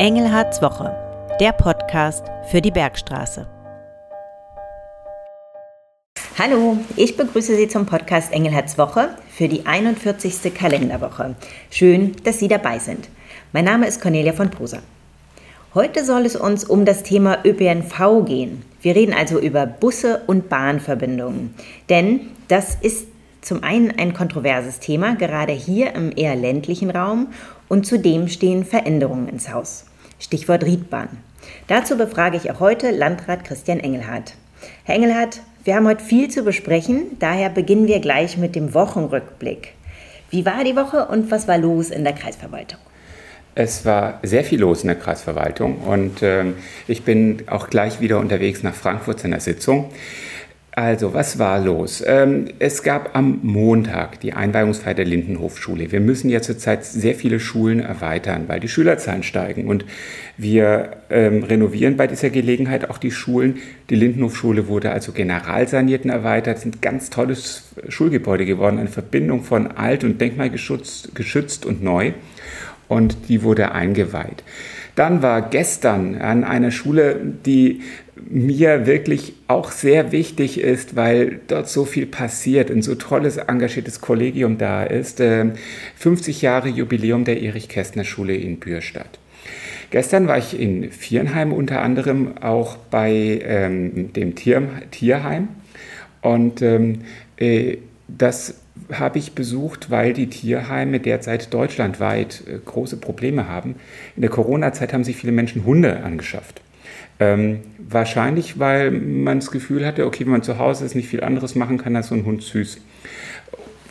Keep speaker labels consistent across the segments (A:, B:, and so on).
A: Engelhards Woche, der Podcast für die Bergstraße. Hallo, ich begrüße Sie zum Podcast Engelhards Woche für die 41. Kalenderwoche. Schön, dass Sie dabei sind. Mein Name ist Cornelia von Poser. Heute soll es uns um das Thema ÖPNV gehen. Wir reden also über Busse und Bahnverbindungen. Denn das ist zum einen ein kontroverses Thema, gerade hier im eher ländlichen Raum, und zudem stehen Veränderungen ins Haus. Stichwort Riedbahn. Dazu befrage ich auch heute Landrat Christian Engelhardt. Herr Engelhardt, wir haben heute viel zu besprechen, daher beginnen wir gleich mit dem Wochenrückblick. Wie war die Woche und was war los in der Kreisverwaltung?
B: Es war sehr viel los in der Kreisverwaltung und äh, ich bin auch gleich wieder unterwegs nach Frankfurt zu einer Sitzung. Also, was war los? Ähm, es gab am Montag die Einweihungsfeier der Lindenhofschule. Wir müssen ja zurzeit sehr viele Schulen erweitern, weil die Schülerzahlen steigen. Und wir ähm, renovieren bei dieser Gelegenheit auch die Schulen. Die Lindenhofschule wurde also generalsaniert und erweitert. Es ist ein ganz tolles Schulgebäude geworden, eine Verbindung von alt und denkmalgeschützt geschützt und neu. Und die wurde eingeweiht. Dann war gestern an einer Schule, die mir wirklich auch sehr wichtig ist, weil dort so viel passiert, ein so tolles, engagiertes Kollegium da ist. 50 ähm, Jahre Jubiläum der Erich-Kästner-Schule in Bürstadt. Gestern war ich in Vierenheim unter anderem auch bei ähm, dem Tier, Tierheim und ähm, äh, das habe ich besucht, weil die Tierheime derzeit deutschlandweit äh, große Probleme haben. In der Corona-Zeit haben sich viele Menschen Hunde angeschafft. Ähm, wahrscheinlich, weil man das Gefühl hatte, okay, wenn man zu Hause ist, nicht viel anderes machen kann, als so ein Hund süß.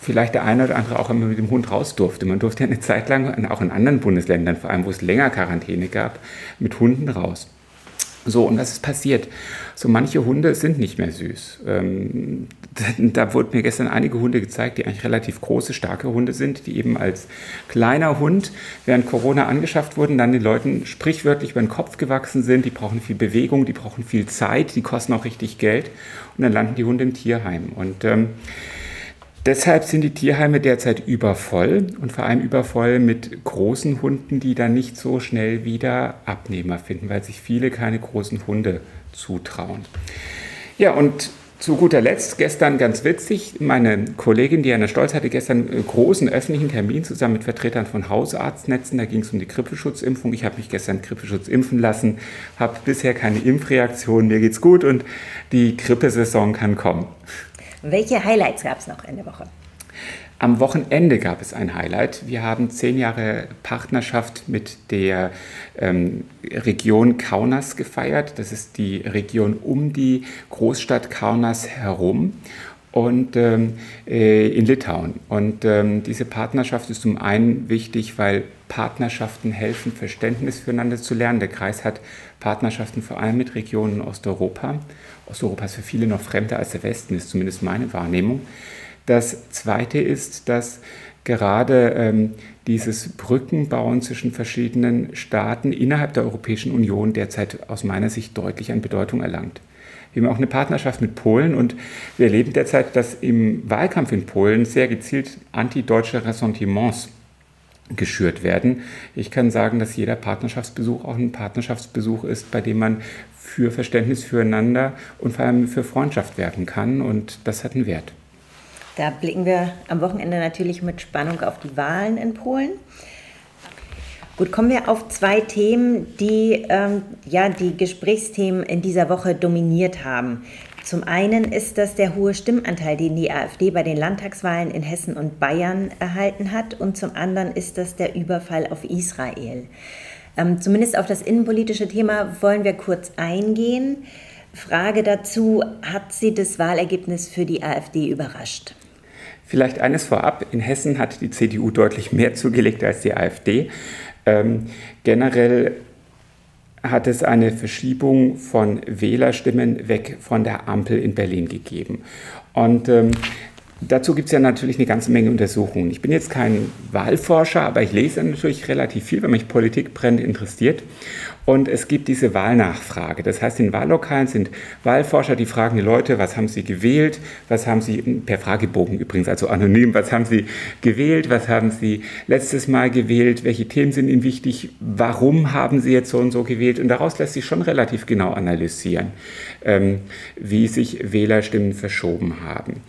B: Vielleicht der eine oder andere auch immer mit dem Hund raus durfte. Man durfte ja eine Zeit lang, auch in anderen Bundesländern, vor allem wo es länger Quarantäne gab, mit Hunden raus. So, und was ist passiert? So manche Hunde sind nicht mehr süß. Ähm, da wurden mir gestern einige Hunde gezeigt, die eigentlich relativ große, starke Hunde sind, die eben als kleiner Hund während Corona angeschafft wurden, dann den Leuten sprichwörtlich über den Kopf gewachsen sind. Die brauchen viel Bewegung, die brauchen viel Zeit, die kosten auch richtig Geld. Und dann landen die Hunde im Tierheim. Und ähm, Deshalb sind die Tierheime derzeit übervoll und vor allem übervoll mit großen Hunden, die dann nicht so schnell wieder Abnehmer finden, weil sich viele keine großen Hunde zutrauen. Ja, und zu guter Letzt, gestern ganz witzig, meine Kollegin Diana Stolz hatte gestern einen großen öffentlichen Termin zusammen mit Vertretern von Hausarztnetzen. Da ging es um die Grippeschutzimpfung. Ich habe mich gestern Grippeschutz impfen lassen, habe bisher keine Impfreaktion, mir geht's gut und die Grippesaison kann kommen.
A: Welche Highlights gab es noch in der Woche?
B: Am Wochenende gab es ein Highlight. Wir haben zehn Jahre Partnerschaft mit der ähm, Region Kaunas gefeiert. Das ist die Region um die Großstadt Kaunas herum und ähm, äh, in Litauen. Und ähm, diese Partnerschaft ist zum einen wichtig, weil Partnerschaften helfen, Verständnis füreinander zu lernen. Der Kreis hat Partnerschaften vor allem mit Regionen in Osteuropa. Osteuropa ist für viele noch fremder als der Westen, ist zumindest meine Wahrnehmung. Das Zweite ist, dass gerade ähm, dieses Brückenbauen zwischen verschiedenen Staaten innerhalb der Europäischen Union derzeit aus meiner Sicht deutlich an Bedeutung erlangt. Wir haben auch eine Partnerschaft mit Polen und wir erleben derzeit, dass im Wahlkampf in Polen sehr gezielt antideutsche Ressentiments geschürt werden. Ich kann sagen, dass jeder Partnerschaftsbesuch auch ein Partnerschaftsbesuch ist, bei dem man für Verständnis füreinander und vor allem für Freundschaft werben kann und das hat einen Wert.
A: Da blicken wir am Wochenende natürlich mit Spannung auf die Wahlen in Polen. Gut, kommen wir auf zwei Themen, die ähm, ja die Gesprächsthemen in dieser Woche dominiert haben. Zum einen ist das der hohe Stimmanteil, den die AfD bei den Landtagswahlen in Hessen und Bayern erhalten hat. Und zum anderen ist das der Überfall auf Israel. Ähm, zumindest auf das innenpolitische Thema wollen wir kurz eingehen. Frage dazu, hat Sie das Wahlergebnis für die AfD überrascht?
B: Vielleicht eines vorab, in Hessen hat die CDU deutlich mehr zugelegt als die AfD. Ähm, generell hat es eine Verschiebung von Wählerstimmen weg von der Ampel in Berlin gegeben. Und ähm, dazu gibt es ja natürlich eine ganze Menge Untersuchungen. Ich bin jetzt kein Wahlforscher, aber ich lese natürlich relativ viel, wenn mich Politik brennend interessiert. Und es gibt diese Wahlnachfrage. Das heißt, in Wahllokalen sind Wahlforscher, die fragen die Leute, was haben sie gewählt, was haben sie, per Fragebogen übrigens, also anonym, was haben sie gewählt, was haben sie letztes Mal gewählt, welche Themen sind ihnen wichtig, warum haben sie jetzt so und so gewählt. Und daraus lässt sich schon relativ genau analysieren, ähm, wie sich Wählerstimmen verschoben haben.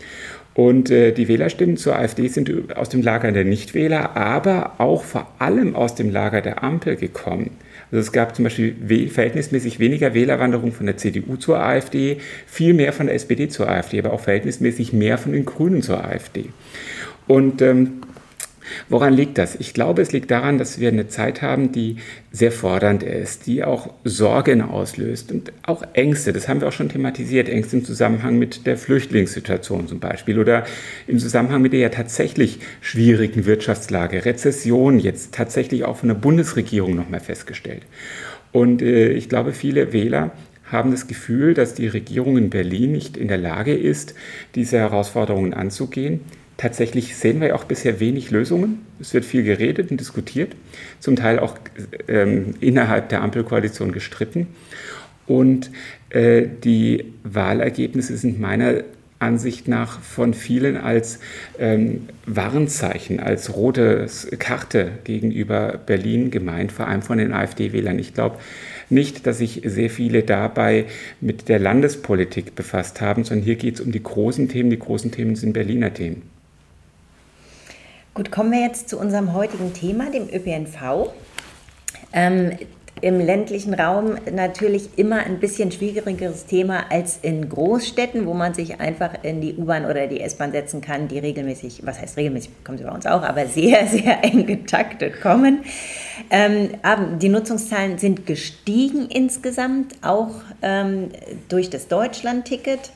B: Und äh, die Wählerstimmen zur AfD sind aus dem Lager der Nichtwähler, aber auch vor allem aus dem Lager der Ampel gekommen. Also es gab zum Beispiel verhältnismäßig weniger Wählerwanderung von der CDU zur AfD, viel mehr von der SPD zur AfD, aber auch verhältnismäßig mehr von den Grünen zur AfD. Und ähm, Woran liegt das? Ich glaube, es liegt daran, dass wir eine Zeit haben, die sehr fordernd ist, die auch Sorgen auslöst und auch Ängste. Das haben wir auch schon thematisiert. Ängste im Zusammenhang mit der Flüchtlingssituation zum Beispiel oder im Zusammenhang mit der ja tatsächlich schwierigen Wirtschaftslage, Rezession jetzt tatsächlich auch von der Bundesregierung nochmal festgestellt. Und äh, ich glaube, viele Wähler haben das Gefühl, dass die Regierung in Berlin nicht in der Lage ist, diese Herausforderungen anzugehen. Tatsächlich sehen wir auch bisher wenig Lösungen. Es wird viel geredet und diskutiert, zum Teil auch ähm, innerhalb der Ampelkoalition gestritten. Und äh, die Wahlergebnisse sind meiner Ansicht nach von vielen als ähm, Warnzeichen, als rote Karte gegenüber Berlin gemeint, vor allem von den AfD-Wählern. Ich glaube nicht, dass sich sehr viele dabei mit der Landespolitik befasst haben, sondern hier geht es um die großen Themen. Die großen Themen sind Berliner Themen.
A: Gut, kommen wir jetzt zu unserem heutigen Thema, dem ÖPNV. Ähm, Im ländlichen Raum natürlich immer ein bisschen schwierigeres Thema als in Großstädten, wo man sich einfach in die U-Bahn oder die S-Bahn setzen kann, die regelmäßig, was heißt regelmäßig, kommen sie bei uns auch, aber sehr, sehr eng getaktet kommen. Ähm, die Nutzungszahlen sind gestiegen insgesamt, auch ähm, durch das Deutschland-Ticket.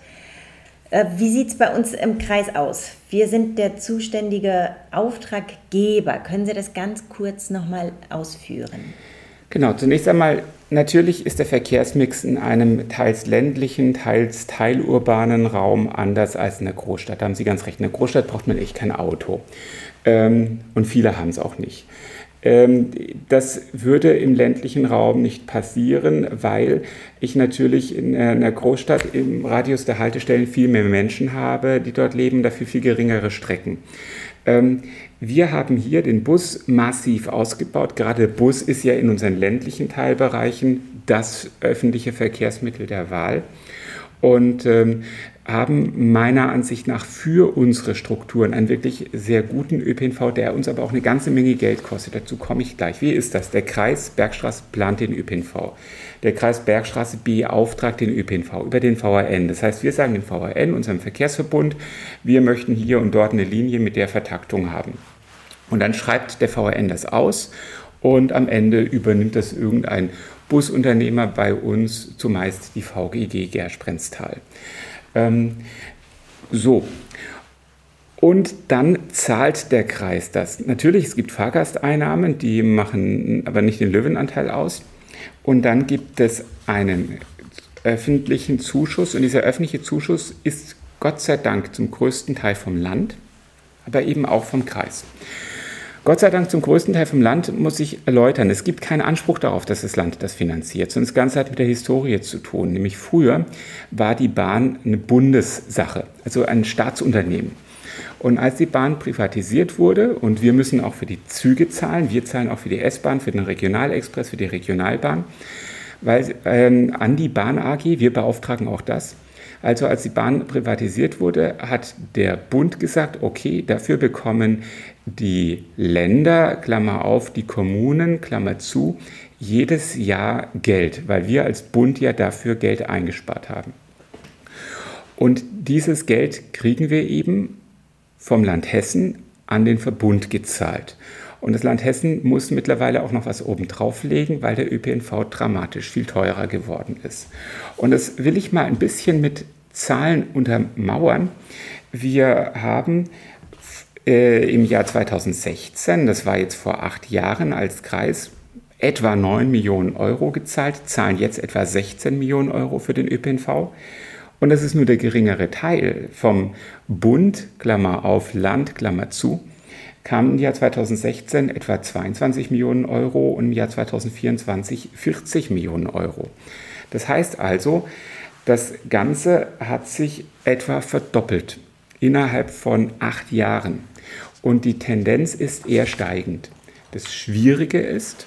A: Äh, wie sieht es bei uns im Kreis aus? Wir sind der zuständige Auftraggeber. Können Sie das ganz kurz nochmal ausführen?
B: Genau, zunächst einmal, natürlich ist der Verkehrsmix in einem teils ländlichen, teils teilurbanen Raum anders als in der Großstadt. Da haben Sie ganz recht. In der Großstadt braucht man echt kein Auto. Ähm, und viele haben es auch nicht. Ähm, das würde im ländlichen Raum nicht passieren, weil ich natürlich in einer Großstadt im Radius der Haltestellen viel mehr Menschen habe, die dort leben, dafür viel geringere Strecken. Ähm, wir haben hier den Bus massiv ausgebaut. Gerade Bus ist ja in unseren ländlichen Teilbereichen das öffentliche Verkehrsmittel der Wahl. Und ähm, haben meiner Ansicht nach für unsere Strukturen einen wirklich sehr guten ÖPNV, der uns aber auch eine ganze Menge Geld kostet. Dazu komme ich gleich. Wie ist das? Der Kreis Bergstraße plant den ÖPNV. Der Kreis Bergstraße beauftragt den ÖPNV über den VRN. Das heißt, wir sagen dem VRN, unserem Verkehrsverbund, wir möchten hier und dort eine Linie mit der Vertaktung haben. Und dann schreibt der VRN das aus und am Ende übernimmt das irgendein Busunternehmer bei uns, zumeist die VGG Gersprendstal. Ähm, so. Und dann zahlt der Kreis das. Natürlich, es gibt Fahrgasteinnahmen, die machen aber nicht den Löwenanteil aus. Und dann gibt es einen öffentlichen Zuschuss. Und dieser öffentliche Zuschuss ist Gott sei Dank zum größten Teil vom Land, aber eben auch vom Kreis. Gott sei Dank zum größten Teil vom Land muss ich erläutern. Es gibt keinen Anspruch darauf, dass das Land das finanziert, sondern das Ganze hat mit der Historie zu tun. Nämlich früher war die Bahn eine Bundessache, also ein Staatsunternehmen. Und als die Bahn privatisiert wurde, und wir müssen auch für die Züge zahlen, wir zahlen auch für die S-Bahn, für den Regionalexpress, für die Regionalbahn, weil ähm, an die Bahn AG, wir beauftragen auch das, also als die Bahn privatisiert wurde, hat der Bund gesagt, okay, dafür bekommen die Länder, Klammer auf, die Kommunen, Klammer zu, jedes Jahr Geld, weil wir als Bund ja dafür Geld eingespart haben. Und dieses Geld kriegen wir eben vom Land Hessen an den Verbund gezahlt. Und das Land Hessen muss mittlerweile auch noch was obendrauf legen, weil der ÖPNV dramatisch viel teurer geworden ist. Und das will ich mal ein bisschen mit Zahlen untermauern. Wir haben äh, im Jahr 2016, das war jetzt vor acht Jahren als Kreis, etwa 9 Millionen Euro gezahlt, zahlen jetzt etwa 16 Millionen Euro für den ÖPNV. Und das ist nur der geringere Teil vom Bund, Klammer auf Land, Klammer zu, kamen im Jahr 2016 etwa 22 Millionen Euro und im Jahr 2024 40 Millionen Euro. Das heißt also, das Ganze hat sich etwa verdoppelt innerhalb von acht Jahren. Und die Tendenz ist eher steigend. Das Schwierige ist,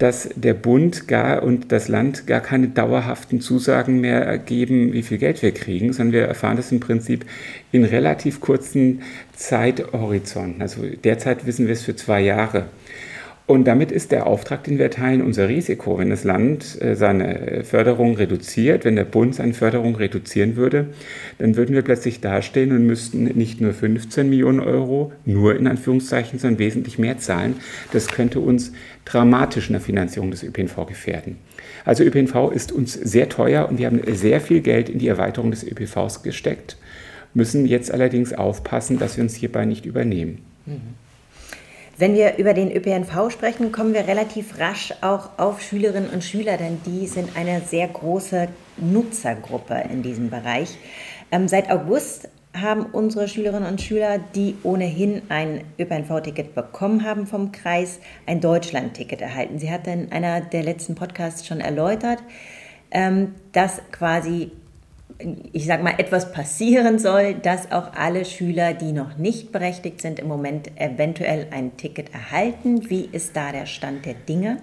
B: dass der Bund gar und das Land gar keine dauerhaften Zusagen mehr geben, wie viel Geld wir kriegen, sondern wir erfahren das im Prinzip in relativ kurzen Zeithorizonten. Also derzeit wissen wir es für zwei Jahre. Und damit ist der Auftrag, den wir erteilen, unser Risiko. Wenn das Land äh, seine Förderung reduziert, wenn der Bund seine Förderung reduzieren würde, dann würden wir plötzlich dastehen und müssten nicht nur 15 Millionen Euro, nur in Anführungszeichen, sondern wesentlich mehr zahlen. Das könnte uns dramatisch in der Finanzierung des ÖPNV gefährden. Also ÖPNV ist uns sehr teuer und wir haben sehr viel Geld in die Erweiterung des ÖPNVs gesteckt, müssen jetzt allerdings aufpassen, dass wir uns hierbei nicht übernehmen. Mhm.
A: Wenn wir über den ÖPNV sprechen, kommen wir relativ rasch auch auf Schülerinnen und Schüler, denn die sind eine sehr große Nutzergruppe in diesem Bereich. Ähm, seit August haben unsere Schülerinnen und Schüler, die ohnehin ein ÖPNV-Ticket bekommen haben vom Kreis, ein Deutschland-Ticket erhalten. Sie hat in einer der letzten Podcasts schon erläutert, ähm, dass quasi ich sage mal, etwas passieren soll, dass auch alle Schüler, die noch nicht berechtigt sind, im Moment eventuell ein Ticket erhalten. Wie ist da der Stand der Dinge?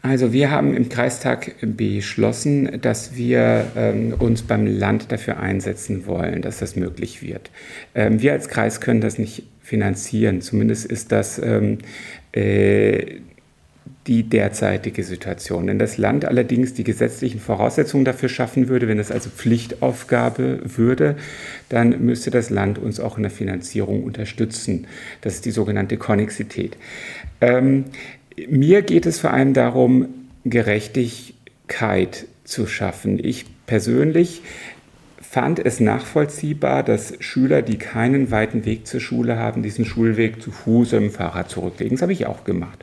B: Also wir haben im Kreistag beschlossen, dass wir ähm, uns beim Land dafür einsetzen wollen, dass das möglich wird. Ähm, wir als Kreis können das nicht finanzieren. Zumindest ist das ähm, äh, die derzeitige Situation. Wenn das Land allerdings die gesetzlichen Voraussetzungen dafür schaffen würde, wenn es also Pflichtaufgabe würde, dann müsste das Land uns auch in der Finanzierung unterstützen. Das ist die sogenannte Konnexität. Ähm, mir geht es vor allem darum, Gerechtigkeit zu schaffen. Ich persönlich fand es nachvollziehbar, dass Schüler, die keinen weiten Weg zur Schule haben, diesen Schulweg zu Fuß im Fahrrad zurücklegen. Das habe ich auch gemacht.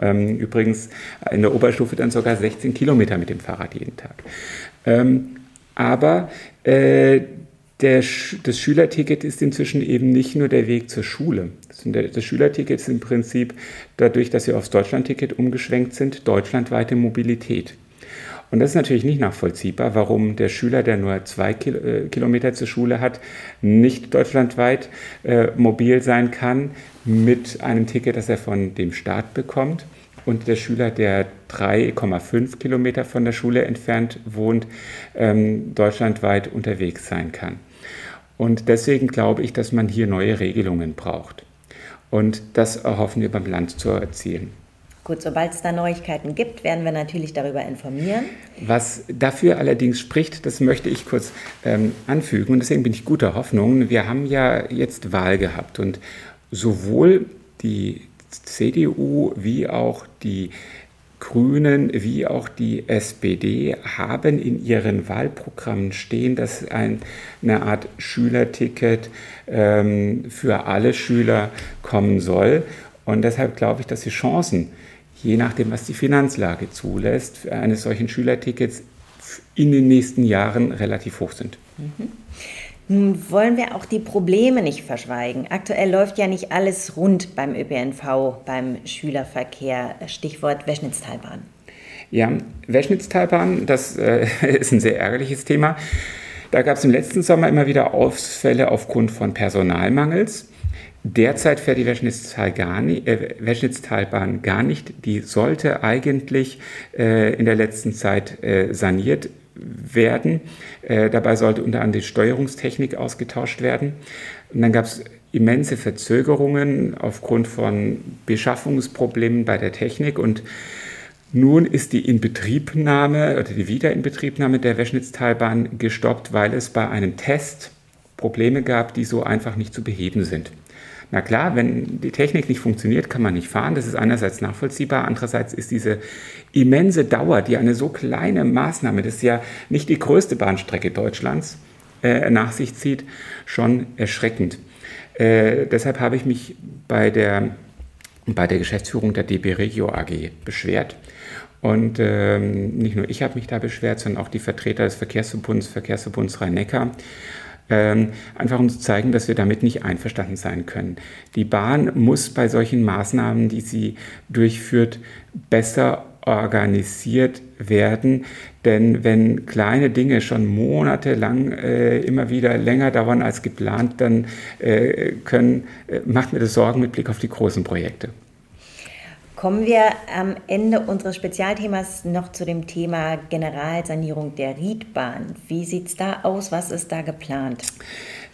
B: Ähm, übrigens in der Oberstufe dann sogar 16 Kilometer mit dem Fahrrad jeden Tag. Ähm, aber äh, der, das Schülerticket ist inzwischen eben nicht nur der Weg zur Schule. Das Schülerticket ist im Prinzip dadurch, dass wir aufs Deutschlandticket umgeschwenkt sind, deutschlandweite Mobilität. Und das ist natürlich nicht nachvollziehbar, warum der Schüler, der nur zwei äh, Kilometer zur Schule hat, nicht deutschlandweit äh, mobil sein kann mit einem Ticket, das er von dem Staat bekommt. Und der Schüler, der 3,5 Kilometer von der Schule entfernt wohnt, ähm, deutschlandweit unterwegs sein kann. Und deswegen glaube ich, dass man hier neue Regelungen braucht. Und das erhoffen wir beim Land zu erzielen.
A: Gut, sobald es da Neuigkeiten gibt, werden wir natürlich darüber informieren.
B: Was dafür allerdings spricht, das möchte ich kurz ähm, anfügen und deswegen bin ich guter Hoffnung. Wir haben ja jetzt Wahl gehabt und sowohl die CDU wie auch die Grünen wie auch die SPD haben in ihren Wahlprogrammen stehen, dass ein, eine Art Schülerticket ähm, für alle Schüler kommen soll. Und deshalb glaube ich, dass die Chancen, je nachdem, was die Finanzlage zulässt, eines solchen Schülertickets in den nächsten Jahren relativ hoch sind. Mhm.
A: Nun wollen wir auch die Probleme nicht verschweigen. Aktuell läuft ja nicht alles rund beim ÖPNV, beim Schülerverkehr. Stichwort Weschnitztalbahn.
B: Ja, Weschnitztalbahn, das äh, ist ein sehr ärgerliches Thema. Da gab es im letzten Sommer immer wieder Ausfälle aufgrund von Personalmangels. Derzeit fährt die Weschnitztal gar nicht, äh, gar nicht. Die sollte eigentlich äh, in der letzten Zeit äh, saniert werden. Äh, dabei sollte unter anderem die Steuerungstechnik ausgetauscht werden. Und dann gab es immense Verzögerungen aufgrund von Beschaffungsproblemen bei der Technik und nun ist die Inbetriebnahme oder die Wiederinbetriebnahme der Weschnitztalbahn gestoppt, weil es bei einem Test Probleme gab, die so einfach nicht zu beheben sind. Na klar, wenn die Technik nicht funktioniert, kann man nicht fahren. Das ist einerseits nachvollziehbar. Andererseits ist diese immense Dauer, die eine so kleine Maßnahme, das ist ja nicht die größte Bahnstrecke Deutschlands, äh, nach sich zieht, schon erschreckend. Äh, deshalb habe ich mich bei der, bei der Geschäftsführung der DB Regio AG beschwert Und ähm, nicht nur ich habe mich da beschwert, sondern auch die Vertreter des Verkehrsverbunds, Verkehrsverbunds Rhein-Neckar. Ähm, einfach um zu zeigen, dass wir damit nicht einverstanden sein können. Die Bahn muss bei solchen Maßnahmen, die sie durchführt, besser organisiert werden. Denn wenn kleine Dinge schon monatelang äh, immer wieder länger dauern als geplant, dann äh, können, äh, macht mir das Sorgen mit Blick auf die großen Projekte.
A: Kommen wir am Ende unseres Spezialthemas noch zu dem Thema Generalsanierung der Riedbahn. Wie sieht es da aus? Was ist da geplant?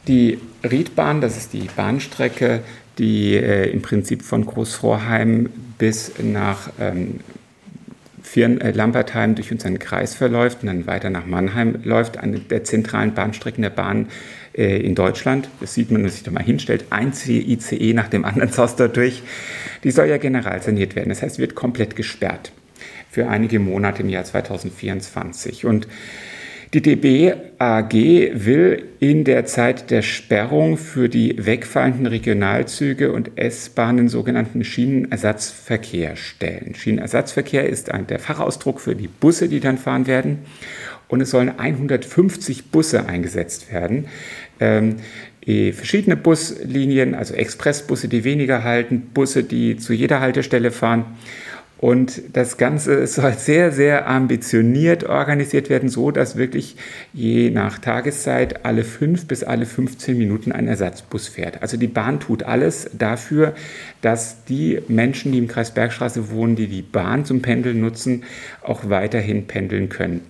B: Die Riedbahn, das ist die Bahnstrecke, die äh, im Prinzip von Großvorheim bis nach ähm, Vieren, äh, Lampertheim durch unseren Kreis verläuft und dann weiter nach Mannheim läuft, eine der zentralen Bahnstrecken der Bahn äh, in Deutschland. Das sieht man, wenn man sich da mal hinstellt. Ein ICE nach dem anderen saust dort durch. Die soll ja general saniert werden. Das heißt, wird komplett gesperrt für einige Monate im Jahr 2024. Und die DB AG will in der Zeit der Sperrung für die wegfallenden Regionalzüge und S-Bahnen sogenannten Schienenersatzverkehr stellen. Schienenersatzverkehr ist ein, der Fachausdruck für die Busse, die dann fahren werden. Und es sollen 150 Busse eingesetzt werden. Ähm, eh, verschiedene Buslinien, also Expressbusse, die weniger halten, Busse, die zu jeder Haltestelle fahren. Und das Ganze soll sehr, sehr ambitioniert organisiert werden, so dass wirklich je nach Tageszeit alle fünf bis alle 15 Minuten ein Ersatzbus fährt. Also die Bahn tut alles dafür, dass die Menschen, die im Kreis Bergstraße wohnen, die die Bahn zum Pendeln nutzen, auch weiterhin pendeln können.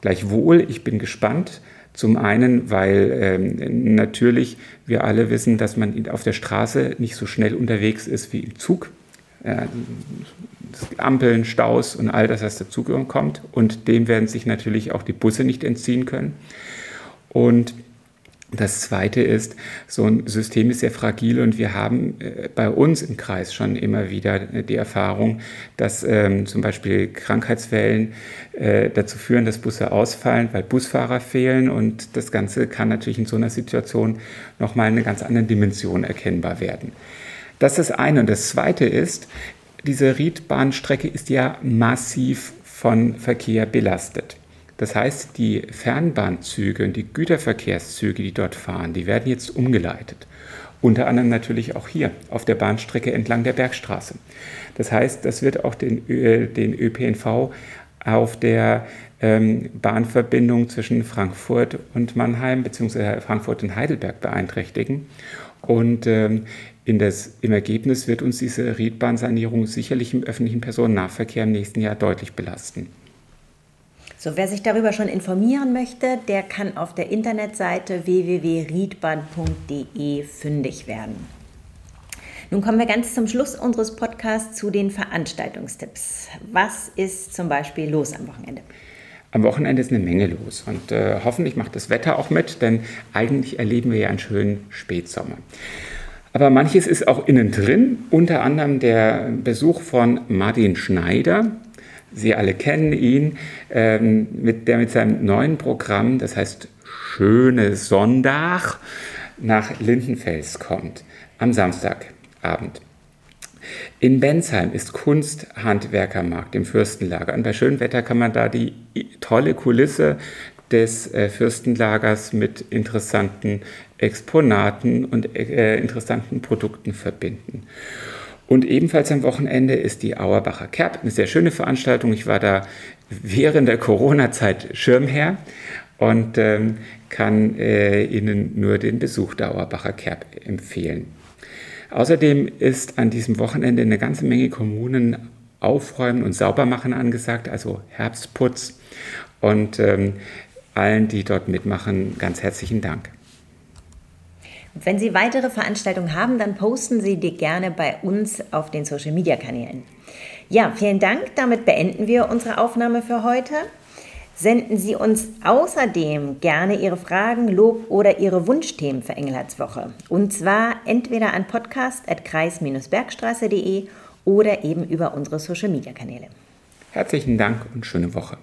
B: Gleichwohl, ich bin gespannt, zum einen, weil ähm, natürlich wir alle wissen, dass man auf der Straße nicht so schnell unterwegs ist wie im Zug. Äh, Ampeln, Staus und all das, was dazukommt. Und dem werden sich natürlich auch die Busse nicht entziehen können. Und das Zweite ist, so ein System ist sehr fragil und wir haben äh, bei uns im Kreis schon immer wieder die Erfahrung, dass ähm, zum Beispiel Krankheitswellen äh, dazu führen, dass Busse ausfallen, weil Busfahrer fehlen und das Ganze kann natürlich in so einer Situation nochmal in einer ganz anderen Dimension erkennbar werden. Das ist das eine. Und das Zweite ist, diese Riedbahnstrecke ist ja massiv von Verkehr belastet. Das heißt, die Fernbahnzüge und die Güterverkehrszüge, die dort fahren, die werden jetzt umgeleitet. Unter anderem natürlich auch hier auf der Bahnstrecke entlang der Bergstraße. Das heißt, das wird auch den, den ÖPNV auf der ähm, Bahnverbindung zwischen Frankfurt und Mannheim bzw. Frankfurt und Heidelberg beeinträchtigen. Und ähm, das, im Ergebnis wird uns diese Riedbahnsanierung sicherlich im öffentlichen Personennahverkehr im nächsten Jahr deutlich belasten.
A: So, wer sich darüber schon informieren möchte, der kann auf der Internetseite www.riedbahn.de fündig werden. Nun kommen wir ganz zum Schluss unseres Podcasts zu den Veranstaltungstipps. Was ist zum Beispiel los am Wochenende?
B: Am Wochenende ist eine Menge los und äh, hoffentlich macht das Wetter auch mit, denn eigentlich erleben wir ja einen schönen Spätsommer. Aber manches ist auch innen drin, unter anderem der Besuch von Martin Schneider, Sie alle kennen ihn, ähm, mit, der mit seinem neuen Programm, das heißt Schöne Sonntag, nach Lindenfels kommt, am Samstagabend. In Bensheim ist Kunsthandwerkermarkt im Fürstenlager. Und bei schönem Wetter kann man da die tolle Kulisse des äh, Fürstenlagers mit interessanten Exponaten und äh, interessanten Produkten verbinden. Und ebenfalls am Wochenende ist die Auerbacher Kerb, eine sehr schöne Veranstaltung. Ich war da während der Corona-Zeit Schirmherr und ähm, kann äh, Ihnen nur den Besuch der Auerbacher Kerb empfehlen. Außerdem ist an diesem Wochenende eine ganze Menge Kommunen aufräumen und sauber machen angesagt, also Herbstputz. Und ähm, allen, die dort mitmachen, ganz herzlichen Dank.
A: Wenn Sie weitere Veranstaltungen haben, dann posten Sie die gerne bei uns auf den Social Media Kanälen. Ja, vielen Dank. Damit beenden wir unsere Aufnahme für heute. Senden Sie uns außerdem gerne Ihre Fragen, Lob oder Ihre Wunschthemen für Engelhardswoche. Und zwar entweder an podcast.kreis-bergstraße.de oder eben über unsere Social Media Kanäle.
B: Herzlichen Dank und schöne Woche.